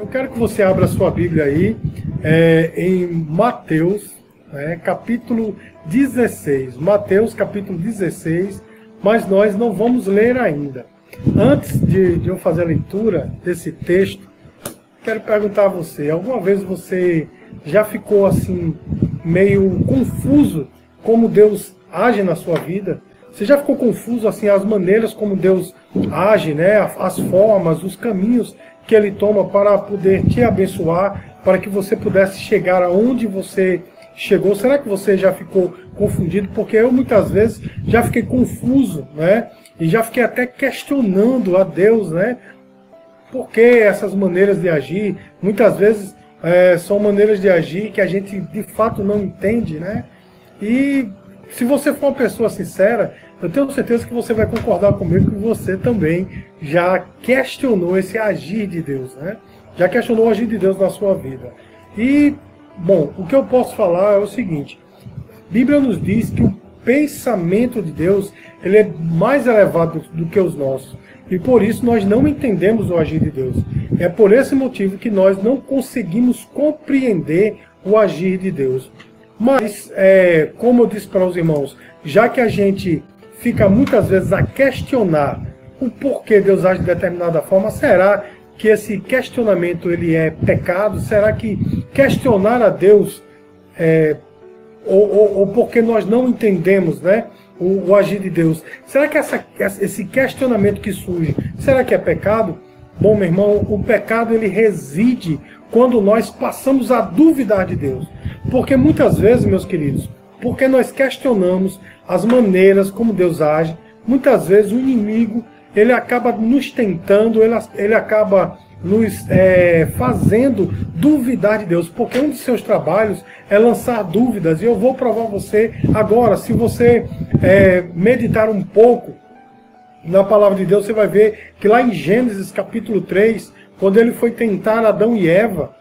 Eu quero que você abra sua Bíblia aí é, em Mateus, né, capítulo 16. Mateus, capítulo 16, mas nós não vamos ler ainda. Antes de, de eu fazer a leitura desse texto, quero perguntar a você: alguma vez você já ficou assim, meio confuso como Deus age na sua vida? Você já ficou confuso assim as maneiras como Deus age, né? As formas, os caminhos que ele toma para poder te abençoar, para que você pudesse chegar aonde você chegou. Será que você já ficou confundido? Porque eu muitas vezes já fiquei confuso, né? E já fiquei até questionando a Deus, né? Por que essas maneiras de agir? Muitas vezes é, são maneiras de agir que a gente de fato não entende, né? E se você for uma pessoa sincera, eu tenho certeza que você vai concordar comigo que você também já questionou esse agir de Deus, né? Já questionou o agir de Deus na sua vida. E, bom, o que eu posso falar é o seguinte: a Bíblia nos diz que o pensamento de Deus ele é mais elevado do que os nossos. E por isso nós não entendemos o agir de Deus. É por esse motivo que nós não conseguimos compreender o agir de Deus. Mas, é, como eu disse para os irmãos, já que a gente fica muitas vezes a questionar o porquê Deus age de determinada forma, será que esse questionamento ele é pecado? Será que questionar a Deus é, ou, ou, ou porque nós não entendemos, né? O, o, agir de Deus. Será que essa, esse questionamento que surge, será que é pecado? Bom, meu irmão, o pecado ele reside quando nós passamos a duvidar de Deus. Porque muitas vezes, meus queridos, porque nós questionamos as maneiras como Deus age. Muitas vezes o inimigo ele acaba nos tentando, ele, ele acaba nos é, fazendo duvidar de Deus, porque um de seus trabalhos é lançar dúvidas, e eu vou provar você agora. Se você é, meditar um pouco na palavra de Deus, você vai ver que lá em Gênesis capítulo 3, quando ele foi tentar Adão e Eva,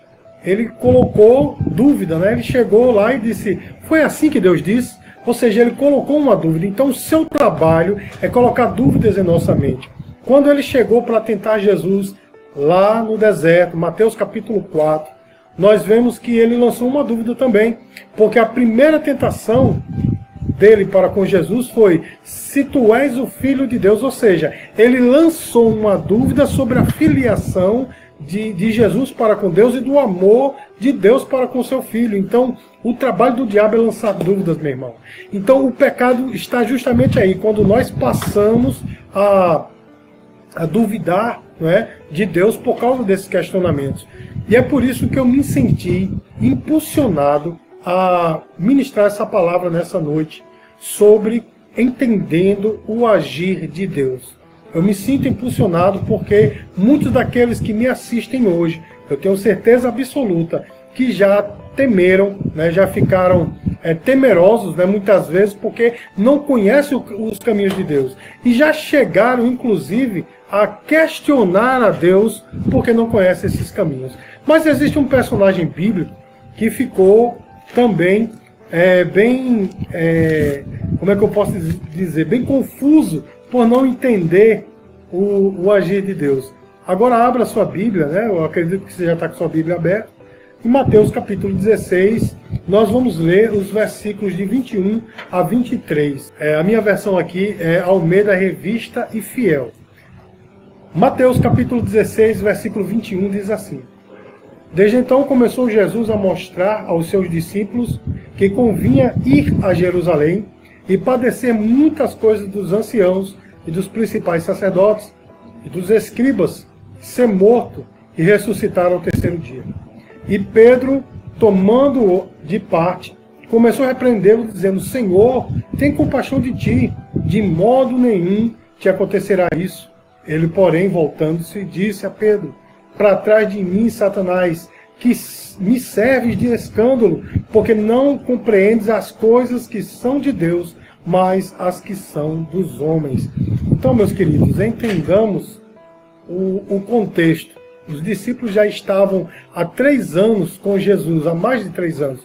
ele colocou dúvida, né? Ele chegou lá e disse: Foi assim que Deus disse? Ou seja, ele colocou uma dúvida. Então, o seu trabalho é colocar dúvidas em nossa mente. Quando ele chegou para tentar Jesus lá no deserto, Mateus capítulo 4, nós vemos que ele lançou uma dúvida também. Porque a primeira tentação dele para com Jesus foi: se tu és o filho de Deus. Ou seja, ele lançou uma dúvida sobre a filiação de, de Jesus para com Deus e do amor de Deus para com seu filho. Então, o trabalho do diabo é lançar dúvidas, meu irmão. Então, o pecado está justamente aí, quando nós passamos a, a duvidar não é, de Deus por causa desses questionamentos. E é por isso que eu me senti impulsionado a ministrar essa palavra nessa noite sobre entendendo o agir de Deus. Eu me sinto impulsionado porque muitos daqueles que me assistem hoje, eu tenho certeza absoluta que já temeram, né, já ficaram é, temerosos né, muitas vezes porque não conhecem os caminhos de Deus. E já chegaram, inclusive, a questionar a Deus porque não conhecem esses caminhos. Mas existe um personagem bíblico que ficou também é, bem, é, como é que eu posso dizer, bem confuso por não entender o, o agir de Deus. Agora abra sua Bíblia, né? Eu acredito que você já está com sua Bíblia aberta. Em Mateus capítulo 16, nós vamos ler os versículos de 21 a 23. É, a minha versão aqui é Almeida Revista e Fiel. Mateus capítulo 16, versículo 21 diz assim: Desde então começou Jesus a mostrar aos seus discípulos que convinha ir a Jerusalém e padecer muitas coisas dos anciãos e dos principais sacerdotes e dos escribas, ser morto e ressuscitar ao terceiro dia. E Pedro, tomando-o de parte, começou a repreendê-lo, dizendo: Senhor, tem compaixão de ti, de modo nenhum te acontecerá isso. Ele, porém, voltando-se, disse a Pedro: Para trás de mim, Satanás, que me serves de escândalo, porque não compreendes as coisas que são de Deus, mas as que são dos homens. Então, meus queridos, entendamos o, o contexto. Os discípulos já estavam há três anos com Jesus, há mais de três anos,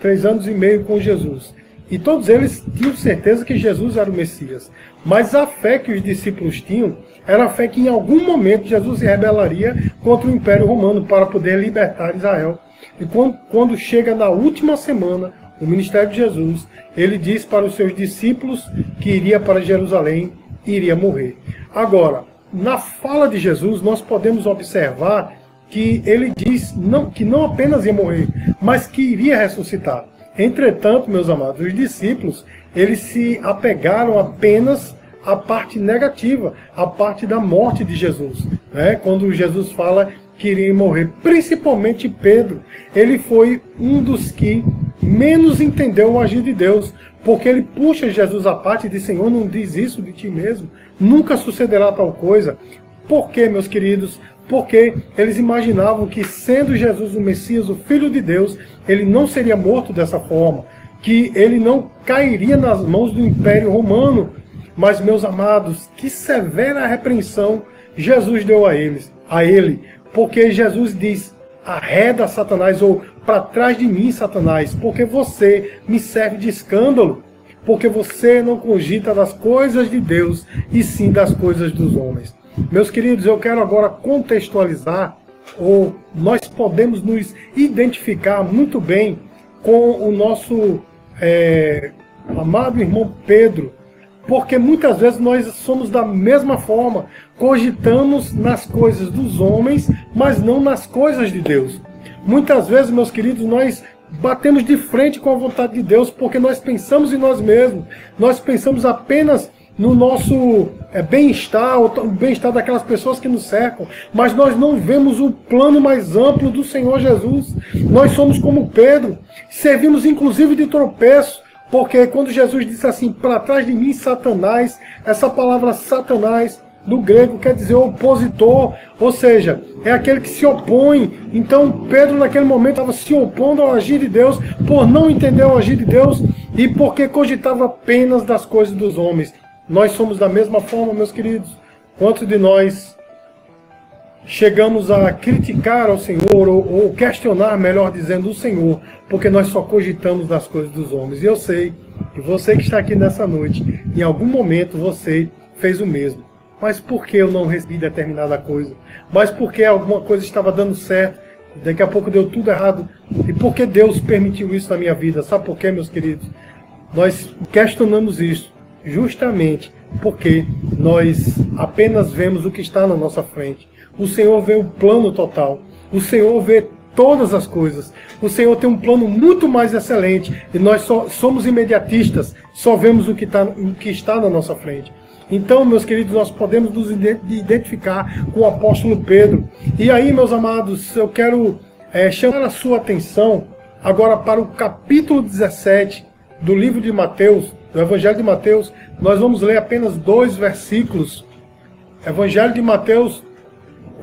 três anos e meio com Jesus. E todos eles tinham certeza que Jesus era o Messias. Mas a fé que os discípulos tinham era a fé que em algum momento Jesus se rebelaria contra o Império Romano para poder libertar Israel. E quando, quando chega na última semana, o ministério de Jesus, ele diz para os seus discípulos que iria para Jerusalém e iria morrer. Agora, na fala de Jesus, nós podemos observar que ele diz não, que não apenas ia morrer, mas que iria ressuscitar. Entretanto, meus amados, os discípulos, eles se apegaram apenas à parte negativa, à parte da morte de Jesus. Né? Quando Jesus fala que iria morrer, principalmente Pedro, ele foi um dos que menos entendeu o agir de Deus, porque ele puxa Jesus à parte e diz: Senhor, não diz isso de ti mesmo, nunca sucederá tal coisa. Por quê, meus queridos? Porque eles imaginavam que, sendo Jesus o Messias, o Filho de Deus, ele não seria morto dessa forma, que ele não cairia nas mãos do Império Romano. Mas, meus amados, que severa repreensão Jesus deu a eles, a ele, porque Jesus diz: arreda Satanás ou para trás de mim, Satanás, porque você me serve de escândalo, porque você não cogita das coisas de Deus e sim das coisas dos homens. Meus queridos, eu quero agora contextualizar, ou nós podemos nos identificar muito bem com o nosso é, amado irmão Pedro, porque muitas vezes nós somos da mesma forma, cogitamos nas coisas dos homens, mas não nas coisas de Deus. Muitas vezes, meus queridos, nós batemos de frente com a vontade de Deus porque nós pensamos em nós mesmos, nós pensamos apenas no nosso é, bem-estar, o bem-estar daquelas pessoas que nos cercam, mas nós não vemos o plano mais amplo do Senhor Jesus. Nós somos como Pedro, servimos inclusive de tropeço, porque quando Jesus disse assim, para trás de mim, Satanás, essa palavra Satanás no grego quer dizer opositor, ou seja, é aquele que se opõe. Então Pedro naquele momento estava se opondo ao agir de Deus por não entender o agir de Deus e porque cogitava apenas das coisas dos homens. Nós somos da mesma forma, meus queridos. Quantos de nós chegamos a criticar ao Senhor ou, ou questionar, melhor dizendo, o Senhor, porque nós só cogitamos das coisas dos homens. E eu sei que você que está aqui nessa noite, em algum momento você fez o mesmo. Mas por que eu não recebi determinada coisa? Mas por que alguma coisa estava dando certo? Daqui a pouco deu tudo errado. E por que Deus permitiu isso na minha vida? Sabe por quê, meus queridos? Nós questionamos isso justamente porque nós apenas vemos o que está na nossa frente. O Senhor vê o plano total. O Senhor vê todas as coisas. O Senhor tem um plano muito mais excelente e nós só somos imediatistas, só vemos o que, tá, o que está na nossa frente. Então, meus queridos, nós podemos nos identificar com o apóstolo Pedro. E aí, meus amados, eu quero é, chamar a sua atenção agora para o capítulo 17 do livro de Mateus, do Evangelho de Mateus. Nós vamos ler apenas dois versículos. Evangelho de Mateus,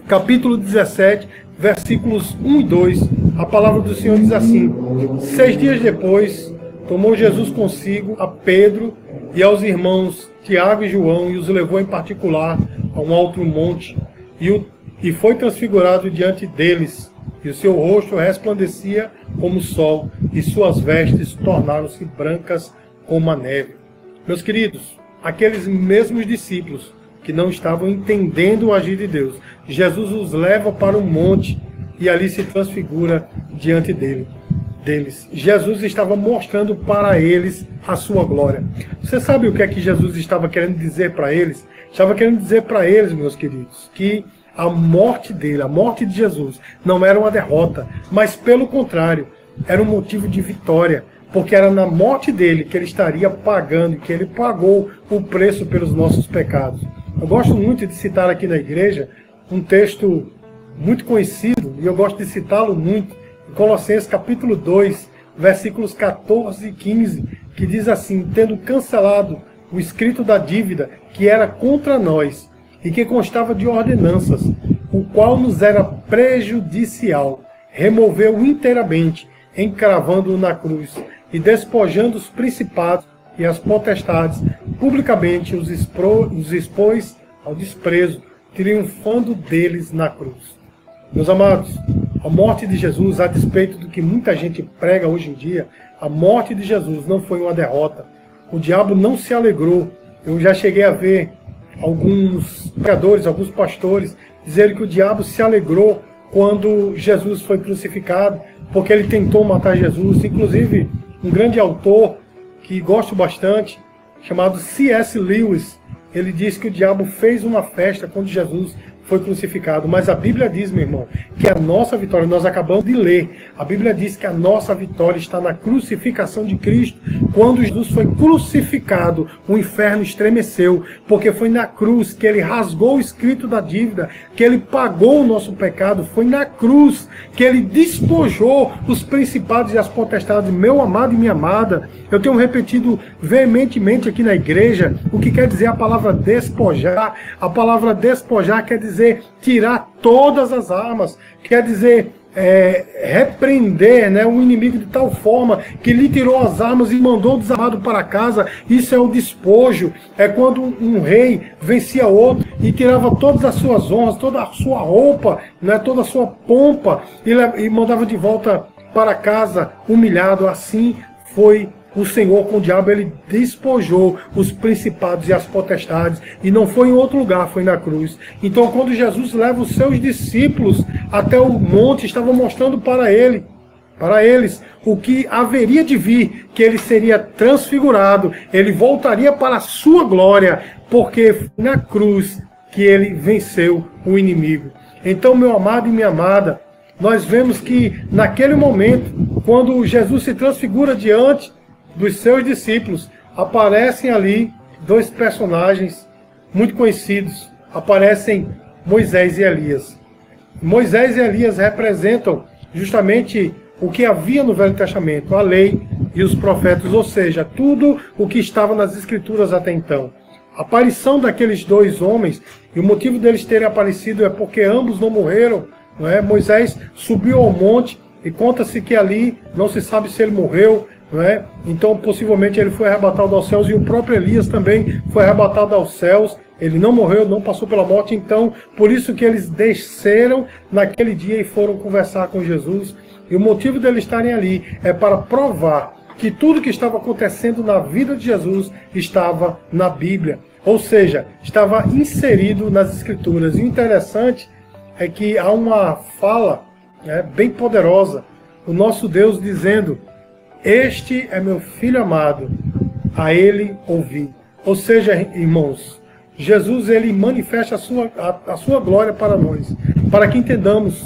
capítulo 17, versículos 1 e 2. A palavra do Senhor diz assim: Seis dias depois, tomou Jesus consigo a Pedro e aos irmãos Tiago e João e os levou em particular a um alto monte e, o, e foi transfigurado diante deles. E o seu rosto resplandecia como o sol, e suas vestes tornaram-se brancas como a neve. Meus queridos, aqueles mesmos discípulos que não estavam entendendo o agir de Deus, Jesus os leva para um monte e ali se transfigura diante dele deles. Jesus estava mostrando para eles a sua glória. Você sabe o que é que Jesus estava querendo dizer para eles? Estava querendo dizer para eles, meus queridos, que a morte dele, a morte de Jesus, não era uma derrota, mas pelo contrário, era um motivo de vitória, porque era na morte dele que ele estaria pagando, que ele pagou o preço pelos nossos pecados. Eu gosto muito de citar aqui na igreja um texto muito conhecido, e eu gosto de citá-lo muito, Colossenses capítulo 2, versículos 14 e 15, que diz assim: Tendo cancelado o escrito da dívida que era contra nós e que constava de ordenanças, o qual nos era prejudicial, removeu inteiramente, encravando-o na cruz e despojando os principados e as potestades, publicamente os, expro, os expôs ao desprezo, triunfando deles na cruz. Meus amados, a morte de Jesus, a despeito do que muita gente prega hoje em dia, A morte de Jesus não foi uma derrota. O diabo não se alegrou. Eu já cheguei a ver alguns pregadores, alguns pastores, dizerem que o diabo se alegrou quando Jesus foi crucificado, porque ele tentou matar Jesus. Inclusive, um grande autor que gosto bastante, chamado C.S. Lewis, ele diz que o diabo fez uma festa quando Jesus foi crucificado. Mas a Bíblia diz, meu irmão, que a nossa vitória, nós acabamos de ler, a Bíblia diz que a nossa vitória está na crucificação de Cristo. Quando Jesus foi crucificado, o inferno estremeceu, porque foi na cruz que ele rasgou o escrito da dívida, que ele pagou o nosso pecado, foi na cruz que ele despojou os principados e as potestades, meu amado e minha amada. Eu tenho repetido veementemente aqui na igreja o que quer dizer a palavra despojar. A palavra despojar quer dizer tirar todas as armas, quer dizer é, repreender né, o inimigo de tal forma que lhe tirou as armas e mandou desarmado para casa. Isso é o despojo. É quando um rei vencia outro e tirava todas as suas honras, toda a sua roupa, né, toda a sua pompa e, e mandava de volta para casa humilhado. Assim foi o Senhor com o diabo ele despojou os principados e as potestades e não foi em outro lugar, foi na cruz. Então quando Jesus leva os seus discípulos até o monte, estava mostrando para ele, para eles, o que haveria de vir, que ele seria transfigurado, ele voltaria para a sua glória, porque na cruz que ele venceu o inimigo. Então, meu amado e minha amada, nós vemos que naquele momento, quando Jesus se transfigura diante dos seus discípulos, aparecem ali dois personagens muito conhecidos. Aparecem Moisés e Elias. Moisés e Elias representam justamente o que havia no Velho Testamento, a lei e os profetas, ou seja, tudo o que estava nas Escrituras até então. A aparição daqueles dois homens, e o motivo deles terem aparecido é porque ambos não morreram. Não é? Moisés subiu ao monte e conta-se que ali não se sabe se ele morreu, é? Então, possivelmente, ele foi arrebatado aos céus e o próprio Elias também foi arrebatado aos céus. Ele não morreu, não passou pela morte, então, por isso que eles desceram naquele dia e foram conversar com Jesus. E o motivo deles estarem ali é para provar que tudo que estava acontecendo na vida de Jesus estava na Bíblia. Ou seja, estava inserido nas Escrituras. E o interessante é que há uma fala né, bem poderosa. O nosso Deus dizendo este é meu filho amado, a ele ouvi. Ou seja, irmãos, Jesus ele manifesta a sua, a, a sua glória para nós, para que entendamos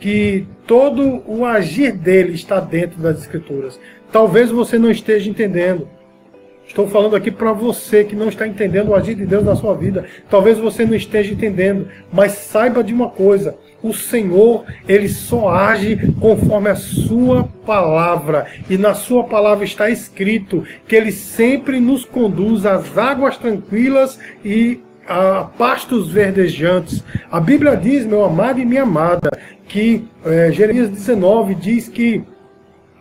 que todo o agir dele está dentro das Escrituras. Talvez você não esteja entendendo. Estou falando aqui para você que não está entendendo o agir de Deus na sua vida. Talvez você não esteja entendendo, mas saiba de uma coisa: o Senhor, ele só age conforme a sua palavra. E na sua palavra está escrito que ele sempre nos conduz às águas tranquilas e a pastos verdejantes. A Bíblia diz, meu amado e minha amada, que é, Jeremias 19 diz que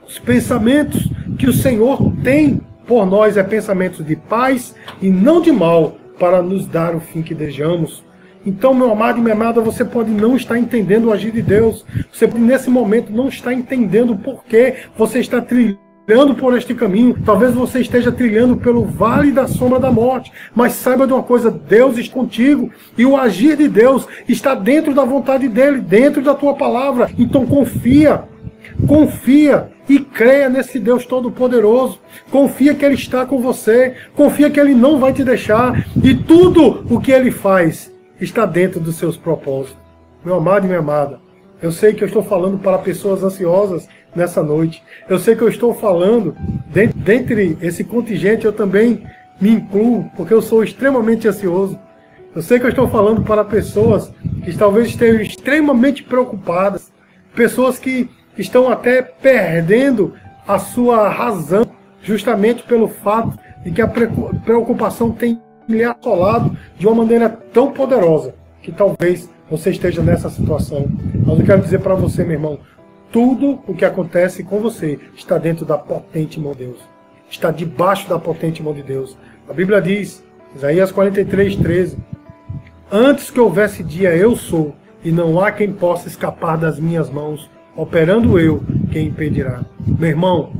os pensamentos que o Senhor tem por nós é pensamentos de paz e não de mal, para nos dar o fim que desejamos. Então, meu amado e minha amada, você pode não estar entendendo o agir de Deus. Você nesse momento não está entendendo por que você está trilhando por este caminho. Talvez você esteja trilhando pelo vale da sombra da morte. Mas saiba de uma coisa: Deus está contigo. E o agir de Deus está dentro da vontade dele, dentro da tua palavra. Então confia. Confia e creia nesse Deus Todo-Poderoso. Confia que Ele está com você. Confia que Ele não vai te deixar. E tudo o que Ele faz está dentro dos seus propósitos. Meu amado e minha amada, eu sei que eu estou falando para pessoas ansiosas nessa noite. Eu sei que eu estou falando, dentre esse contingente, eu também me incluo, porque eu sou extremamente ansioso. Eu sei que eu estou falando para pessoas que talvez estejam extremamente preocupadas, pessoas que estão até perdendo a sua razão, justamente pelo fato de que a preocupação tem lhe assolado de uma maneira tão poderosa que talvez você esteja nessa situação. Mas eu quero dizer para você, meu irmão, tudo o que acontece com você está dentro da potente mão de Deus. Está debaixo da potente mão de Deus. A Bíblia diz, Isaías 43, 13: Antes que houvesse dia, eu sou, e não há quem possa escapar das minhas mãos. Operando eu, quem impedirá? Meu irmão,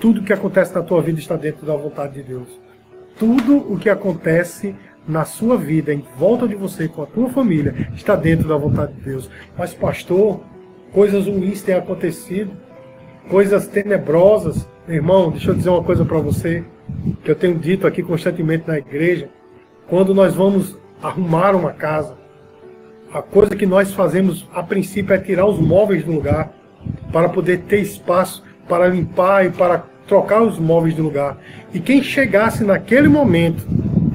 tudo o que acontece na tua vida está dentro da vontade de Deus. Tudo o que acontece na sua vida, em volta de você, com a tua família, está dentro da vontade de Deus. Mas, pastor, coisas ruins têm acontecido, coisas tenebrosas. Irmão, deixa eu dizer uma coisa para você, que eu tenho dito aqui constantemente na igreja. Quando nós vamos arrumar uma casa, a coisa que nós fazemos a princípio é tirar os móveis do lugar, para poder ter espaço para limpar e para trocar os móveis de lugar. E quem chegasse naquele momento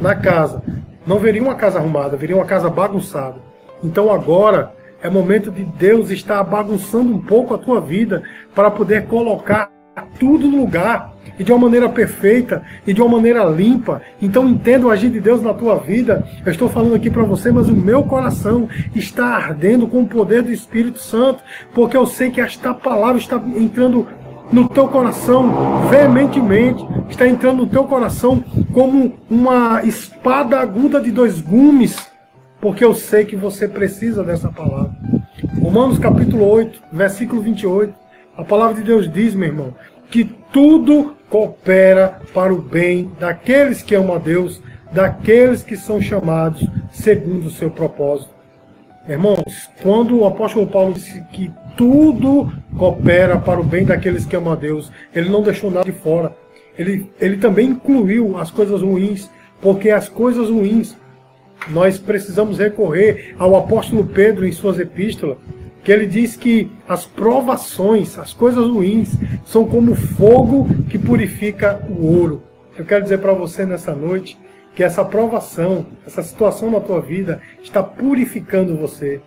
na casa, não veria uma casa arrumada, veria uma casa bagunçada. Então agora é momento de Deus estar bagunçando um pouco a tua vida para poder colocar tudo no lugar e de uma maneira perfeita e de uma maneira limpa. Então entenda o agir de Deus na tua vida. Eu estou falando aqui para você, mas o meu coração está ardendo com o poder do Espírito Santo, porque eu sei que esta palavra está entrando no teu coração veementemente, está entrando no teu coração como uma espada aguda de dois gumes, porque eu sei que você precisa dessa palavra. Romanos capítulo 8, versículo 28. A palavra de Deus diz, meu irmão, que tudo coopera para o bem daqueles que amam a Deus, daqueles que são chamados segundo o seu propósito. Irmãos, quando o apóstolo Paulo disse que tudo coopera para o bem daqueles que amam a Deus, ele não deixou nada de fora. Ele, ele também incluiu as coisas ruins, porque as coisas ruins nós precisamos recorrer ao apóstolo Pedro em suas epístolas, que ele diz que as provações, as coisas ruins, são como fogo que purifica o ouro. Eu quero dizer para você nessa noite que essa provação, essa situação na tua vida está purificando você.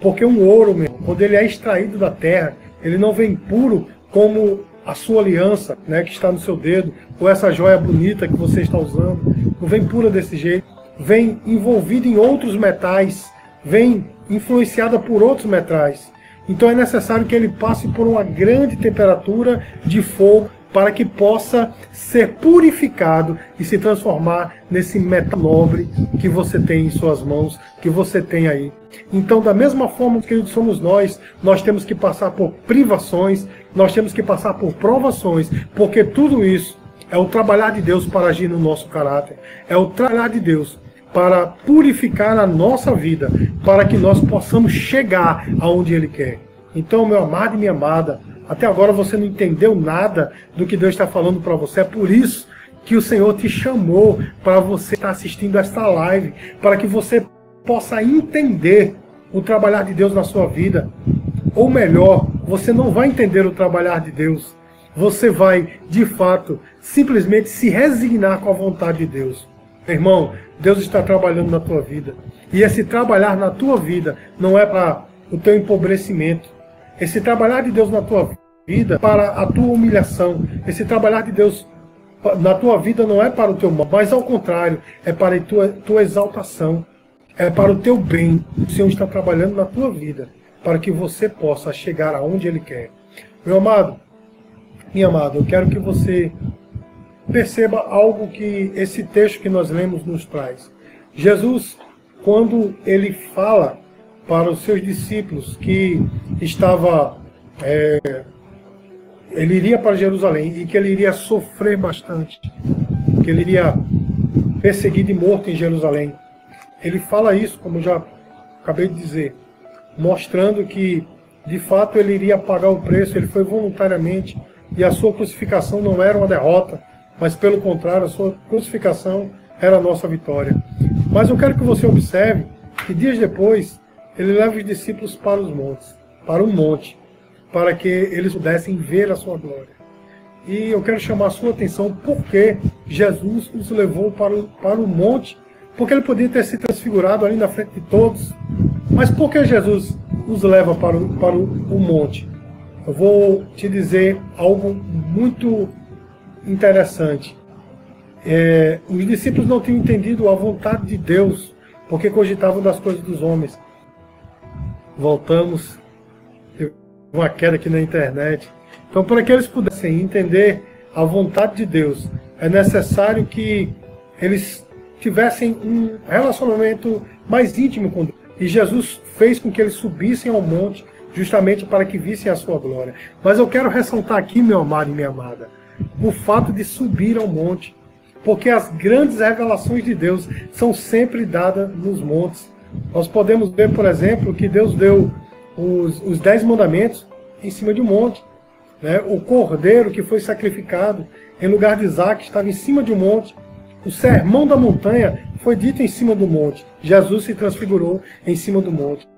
Porque um ouro, meu, quando ele é extraído da terra, ele não vem puro como a sua aliança, né, que está no seu dedo, ou essa joia bonita que você está usando. Não vem pura desse jeito. Vem envolvido em outros metais, vem influenciada por outros metais. Então é necessário que ele passe por uma grande temperatura de fogo para que possa ser purificado e se transformar nesse metal nobre que você tem em suas mãos, que você tem aí. Então, da mesma forma que somos nós, nós temos que passar por privações, nós temos que passar por provações, porque tudo isso é o trabalhar de Deus para agir no nosso caráter, é o trabalhar de Deus para purificar a nossa vida, para que nós possamos chegar aonde Ele quer. Então, meu amado e minha amada, até agora você não entendeu nada do que Deus está falando para você. É por isso que o Senhor te chamou para você estar assistindo esta live, para que você possa entender o trabalhar de Deus na sua vida. Ou melhor, você não vai entender o trabalhar de Deus. Você vai, de fato, simplesmente se resignar com a vontade de Deus. Irmão, Deus está trabalhando na tua vida. E esse trabalhar na tua vida não é para o teu empobrecimento. Esse trabalhar de Deus na tua vida para a tua humilhação. Esse trabalhar de Deus na tua vida não é para o teu mal, mas ao contrário, é para a tua, tua exaltação. É para o teu bem. O Senhor está trabalhando na tua vida para que você possa chegar aonde Ele quer. Meu amado, minha amada, eu quero que você perceba algo que esse texto que nós lemos nos traz. Jesus, quando ele fala para os seus discípulos que estava é, ele iria para Jerusalém e que ele iria sofrer bastante, que ele iria perseguido e morto em Jerusalém. Ele fala isso, como já acabei de dizer, mostrando que de fato ele iria pagar o preço, ele foi voluntariamente e a sua crucificação não era uma derrota, mas pelo contrário, a sua crucificação era a nossa vitória. Mas eu quero que você observe que dias depois ele leva os discípulos para os montes, para um monte, para que eles pudessem ver a sua glória. E eu quero chamar a sua atenção porque Jesus os levou para o, para o monte, porque ele podia ter se transfigurado ali na frente de todos. Mas por que Jesus os leva para o, para o, o monte? Eu vou te dizer algo muito interessante. É, os discípulos não tinham entendido a vontade de Deus, porque cogitavam das coisas dos homens. Voltamos, uma queda aqui na internet. Então, para que eles pudessem entender a vontade de Deus, é necessário que eles tivessem um relacionamento mais íntimo com Deus. E Jesus fez com que eles subissem ao monte justamente para que vissem a sua glória. Mas eu quero ressaltar aqui, meu amado e minha amada, o fato de subir ao monte. Porque as grandes revelações de Deus são sempre dadas nos montes. Nós podemos ver, por exemplo, que Deus deu os, os dez mandamentos em cima de um monte. Né? O cordeiro que foi sacrificado em lugar de Isaac estava em cima de um monte. O sermão da montanha foi dito em cima do monte. Jesus se transfigurou em cima do monte.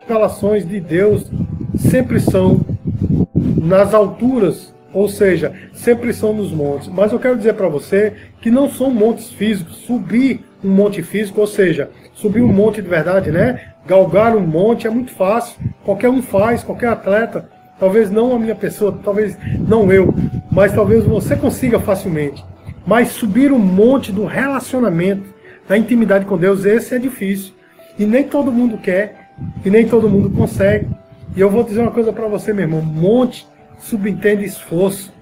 As revelações de Deus sempre são nas alturas, ou seja, sempre são nos montes. Mas eu quero dizer para você que não são montes físicos. Subir um monte físico, ou seja, subir um monte de verdade, né? Galgar um monte é muito fácil. Qualquer um faz, qualquer atleta. Talvez não a minha pessoa, talvez não eu, mas talvez você consiga facilmente. Mas subir um monte do relacionamento, da intimidade com Deus, esse é difícil. E nem todo mundo quer, e nem todo mundo consegue. E eu vou dizer uma coisa para você, meu irmão: monte subentende esforço.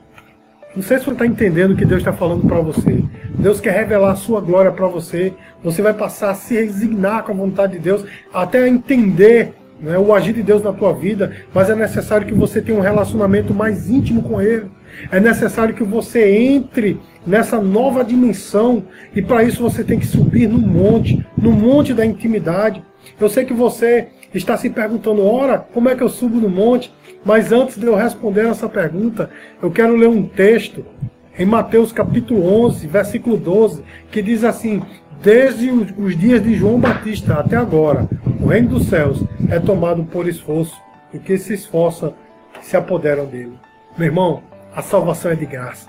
Não sei se você está entendendo o que Deus está falando para você. Deus quer revelar a sua glória para você. Você vai passar a se resignar com a vontade de Deus, até entender né, o agir de Deus na tua vida, mas é necessário que você tenha um relacionamento mais íntimo com Ele. É necessário que você entre nessa nova dimensão e para isso você tem que subir no monte, no monte da intimidade. Eu sei que você está se perguntando, ora, como é que eu subo no monte? Mas antes de eu responder essa pergunta, eu quero ler um texto em Mateus capítulo 11, versículo 12, que diz assim: Desde os dias de João Batista até agora, o reino dos céus é tomado por esforço, e que se esforça se apoderam dele. Meu irmão, a salvação é de graça.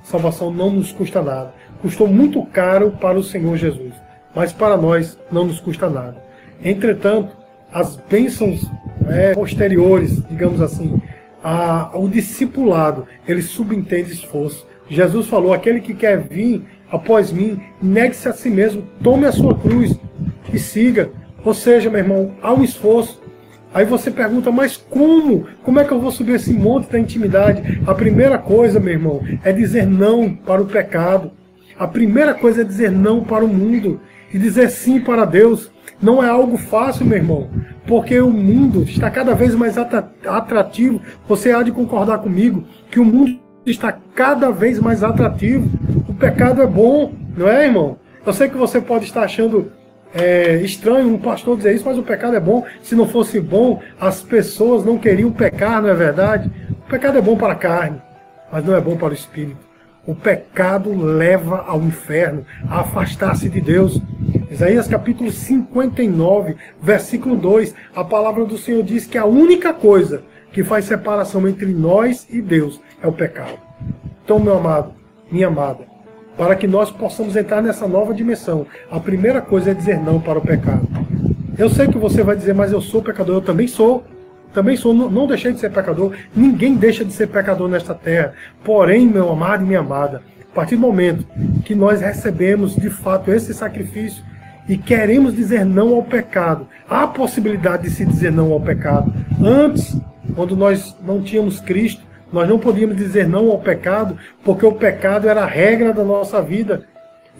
A salvação não nos custa nada. Custou muito caro para o Senhor Jesus, mas para nós não nos custa nada. Entretanto, as bênçãos é, posteriores, digamos assim, a, o discipulado, ele subentende esforço. Jesus falou: aquele que quer vir após mim, negue-se a si mesmo, tome a sua cruz e siga. Ou seja, meu irmão, há um esforço. Aí você pergunta, mas como? Como é que eu vou subir esse monte da intimidade? A primeira coisa, meu irmão, é dizer não para o pecado. A primeira coisa é dizer não para o mundo e dizer sim para Deus. Não é algo fácil, meu irmão, porque o mundo está cada vez mais atrativo. Você há de concordar comigo que o mundo está cada vez mais atrativo. O pecado é bom, não é, irmão? Eu sei que você pode estar achando é, estranho um pastor dizer isso, mas o pecado é bom. Se não fosse bom, as pessoas não queriam pecar, não é verdade? O pecado é bom para a carne, mas não é bom para o espírito. O pecado leva ao inferno, a afastar-se de Deus. Isaías capítulo 59, versículo 2, a palavra do Senhor diz que a única coisa que faz separação entre nós e Deus é o pecado. Então, meu amado, minha amada, para que nós possamos entrar nessa nova dimensão, a primeira coisa é dizer não para o pecado. Eu sei que você vai dizer, mas eu sou pecador, eu também sou. Também sou, não, deixei de ser pecador. Ninguém deixa de ser pecador nesta terra. Porém, meu amado e minha amada, a partir do momento que nós recebemos de fato esse sacrifício e queremos dizer não ao pecado, há a possibilidade de se dizer não ao pecado. Antes, quando nós não tínhamos Cristo, nós não podíamos dizer não ao pecado, porque o pecado era a regra da nossa vida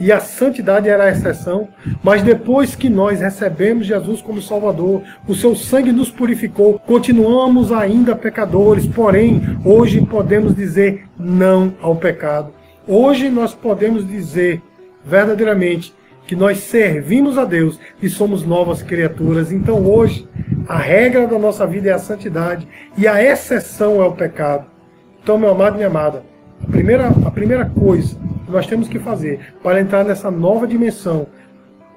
e a santidade era a exceção. Mas depois que nós recebemos Jesus como Salvador, o seu sangue nos purificou, continuamos ainda pecadores, porém, hoje podemos dizer não ao pecado. Hoje nós podemos dizer verdadeiramente que nós servimos a Deus e somos novas criaturas. Então hoje, a regra da nossa vida é a santidade e a exceção é o pecado. Então, meu amado e minha amada, a primeira, a primeira coisa nós temos que fazer para entrar nessa nova dimensão,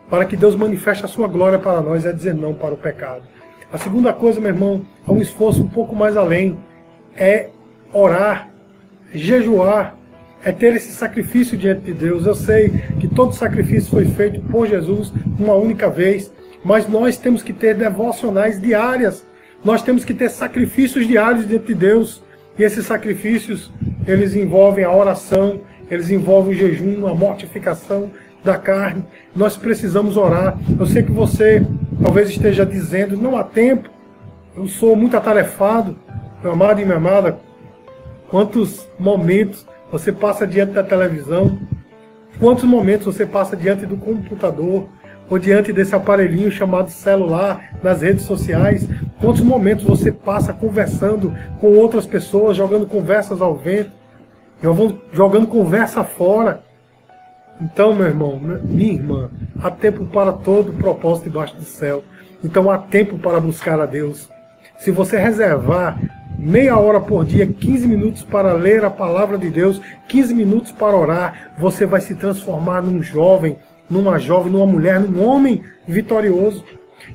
para que Deus manifeste a sua glória para nós, é dizer não para o pecado. A segunda coisa, meu irmão, é um esforço um pouco mais além, é orar, jejuar, é ter esse sacrifício diante de Deus. Eu sei que todo sacrifício foi feito por Jesus uma única vez, mas nós temos que ter devocionais diárias. Nós temos que ter sacrifícios diários diante de Deus. E esses sacrifícios, eles envolvem a oração, eles envolvem o jejum, a mortificação da carne. Nós precisamos orar. Eu sei que você talvez esteja dizendo, não há tempo, eu sou muito atarefado, meu amado e minha amada. Quantos momentos você passa diante da televisão? Quantos momentos você passa diante do computador? Ou diante desse aparelhinho chamado celular, nas redes sociais? Quantos momentos você passa conversando com outras pessoas, jogando conversas ao vento? Jogando conversa fora. Então, meu irmão, minha irmã, há tempo para todo propósito debaixo do céu. Então há tempo para buscar a Deus. Se você reservar meia hora por dia, 15 minutos para ler a palavra de Deus, 15 minutos para orar, você vai se transformar num jovem, numa jovem, numa mulher, num homem vitorioso.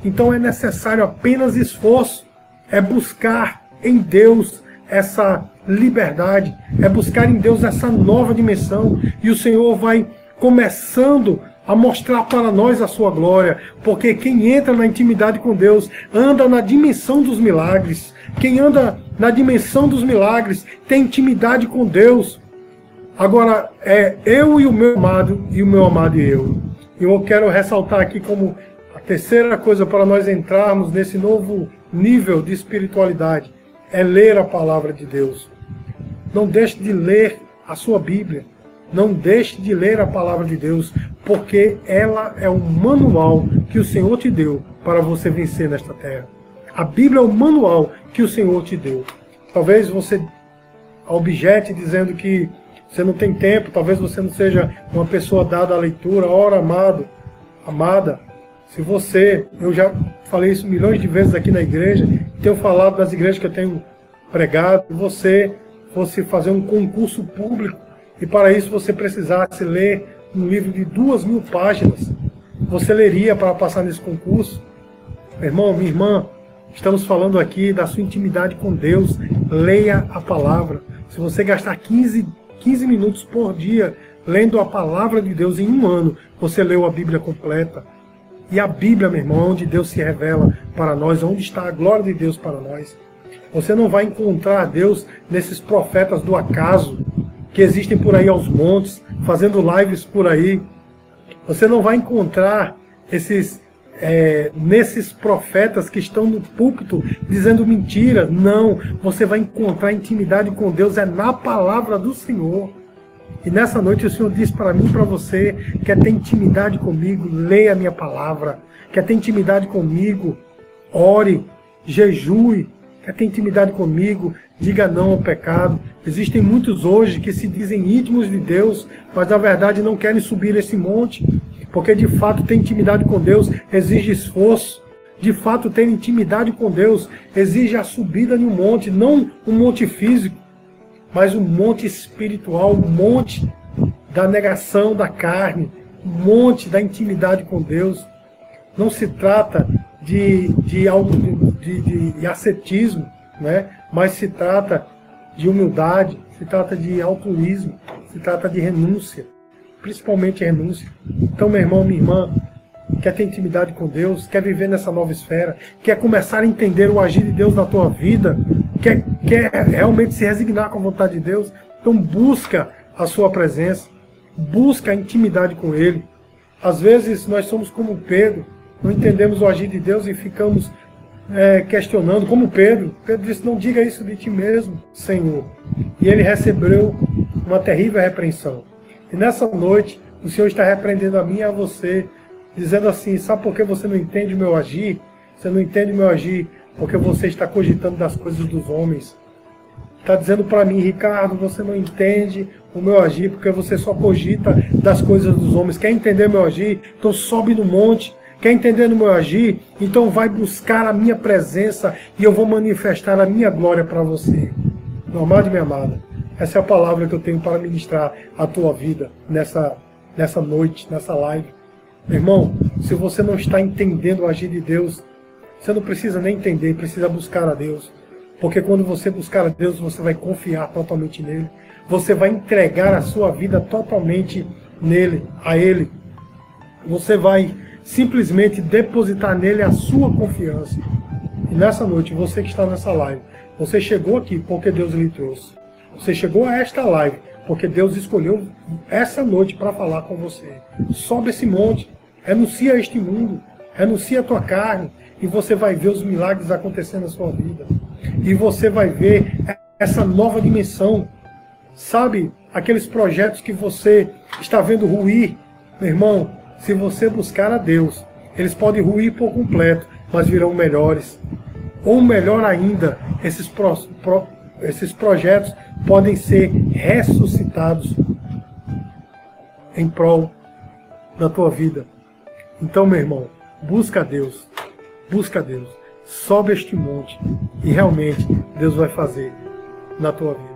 Então é necessário apenas esforço, é buscar em Deus essa liberdade, é buscar em Deus essa nova dimensão, e o Senhor vai começando a mostrar para nós a sua glória, porque quem entra na intimidade com Deus anda na dimensão dos milagres. Quem anda na dimensão dos milagres tem intimidade com Deus. Agora, é eu e o meu amado, e o meu amado e eu. Eu quero ressaltar aqui como a terceira coisa para nós entrarmos nesse novo nível de espiritualidade é ler a palavra de Deus. Não deixe de ler a sua Bíblia. Não deixe de ler a palavra de Deus, porque ela é o manual que o Senhor te deu para você vencer nesta terra. A Bíblia é o manual que o Senhor te deu. Talvez você objete dizendo que você não tem tempo, talvez você não seja uma pessoa dada à leitura. Ora, amado, amada, se você, eu já falei isso milhões de vezes aqui na igreja, tenho falado das igrejas que eu tenho pregado, se você fosse fazer um concurso público e para isso você precisasse ler um livro de duas mil páginas, você leria para passar nesse concurso? Meu irmão, minha irmã, estamos falando aqui da sua intimidade com Deus. Leia a palavra. Se você gastar 15, 15 minutos por dia lendo a palavra de Deus em um ano, você leu a Bíblia completa. E a Bíblia, meu irmão, é onde Deus se revela para nós, onde está a glória de Deus para nós. Você não vai encontrar Deus nesses profetas do acaso, que existem por aí aos montes, fazendo lives por aí. Você não vai encontrar esses é, nesses profetas que estão no púlpito dizendo mentira. Não, você vai encontrar intimidade com Deus é na palavra do Senhor. E nessa noite o Senhor diz para mim e para você: quer ter intimidade comigo, leia a minha palavra. Quer ter intimidade comigo, ore, jejue. Quer ter intimidade comigo, diga não ao pecado. Existem muitos hoje que se dizem íntimos de Deus, mas na verdade não querem subir esse monte, porque de fato ter intimidade com Deus exige esforço. De fato, ter intimidade com Deus exige a subida de um monte, não um monte físico, mas um monte espiritual, um monte da negação da carne, um monte da intimidade com Deus. Não se trata de, de, de, de, de ascetismo, né? mas se trata de humildade, se trata de altruísmo, se trata de renúncia, principalmente renúncia. Então, meu irmão, minha irmã, quer ter intimidade com Deus, quer viver nessa nova esfera, quer começar a entender o agir de Deus na tua vida, quer, quer realmente se resignar com a vontade de Deus, então busca a sua presença, busca a intimidade com Ele. Às vezes nós somos como Pedro, não entendemos o agir de Deus e ficamos é, questionando, como Pedro. Pedro disse: Não diga isso de ti mesmo, Senhor. E ele recebeu uma terrível repreensão. E nessa noite, o Senhor está repreendendo a mim e a você, dizendo assim: Sabe por que você não entende o meu agir? Você não entende o meu agir porque você está cogitando das coisas dos homens. Está dizendo para mim, Ricardo, você não entende o meu agir porque você só cogita das coisas dos homens. Quer entender meu agir? Então sobe no monte Quer entender no meu agir? Então vai buscar a minha presença e eu vou manifestar a minha glória para você. Meu amado minha amada, essa é a palavra que eu tenho para ministrar a tua vida nessa, nessa noite, nessa live. Meu irmão, se você não está entendendo o agir de Deus, você não precisa nem entender, precisa buscar a Deus. Porque quando você buscar a Deus, você vai confiar totalmente nele. Você vai entregar a sua vida totalmente nele, a ele. Você vai simplesmente depositar nele a sua confiança. E nessa noite, você que está nessa live, você chegou aqui porque Deus lhe trouxe. Você chegou a esta live porque Deus escolheu essa noite para falar com você. Sobe esse monte, renuncia a este mundo, renuncia a tua carne, e você vai ver os milagres acontecendo na sua vida. E você vai ver essa nova dimensão. Sabe, aqueles projetos que você está vendo ruir, meu irmão, se você buscar a Deus, eles podem ruir por completo, mas virão melhores. Ou melhor ainda, esses pro, pro, esses projetos podem ser ressuscitados em prol da tua vida. Então, meu irmão, busca Deus, busca Deus, sobe este monte e realmente Deus vai fazer na tua vida.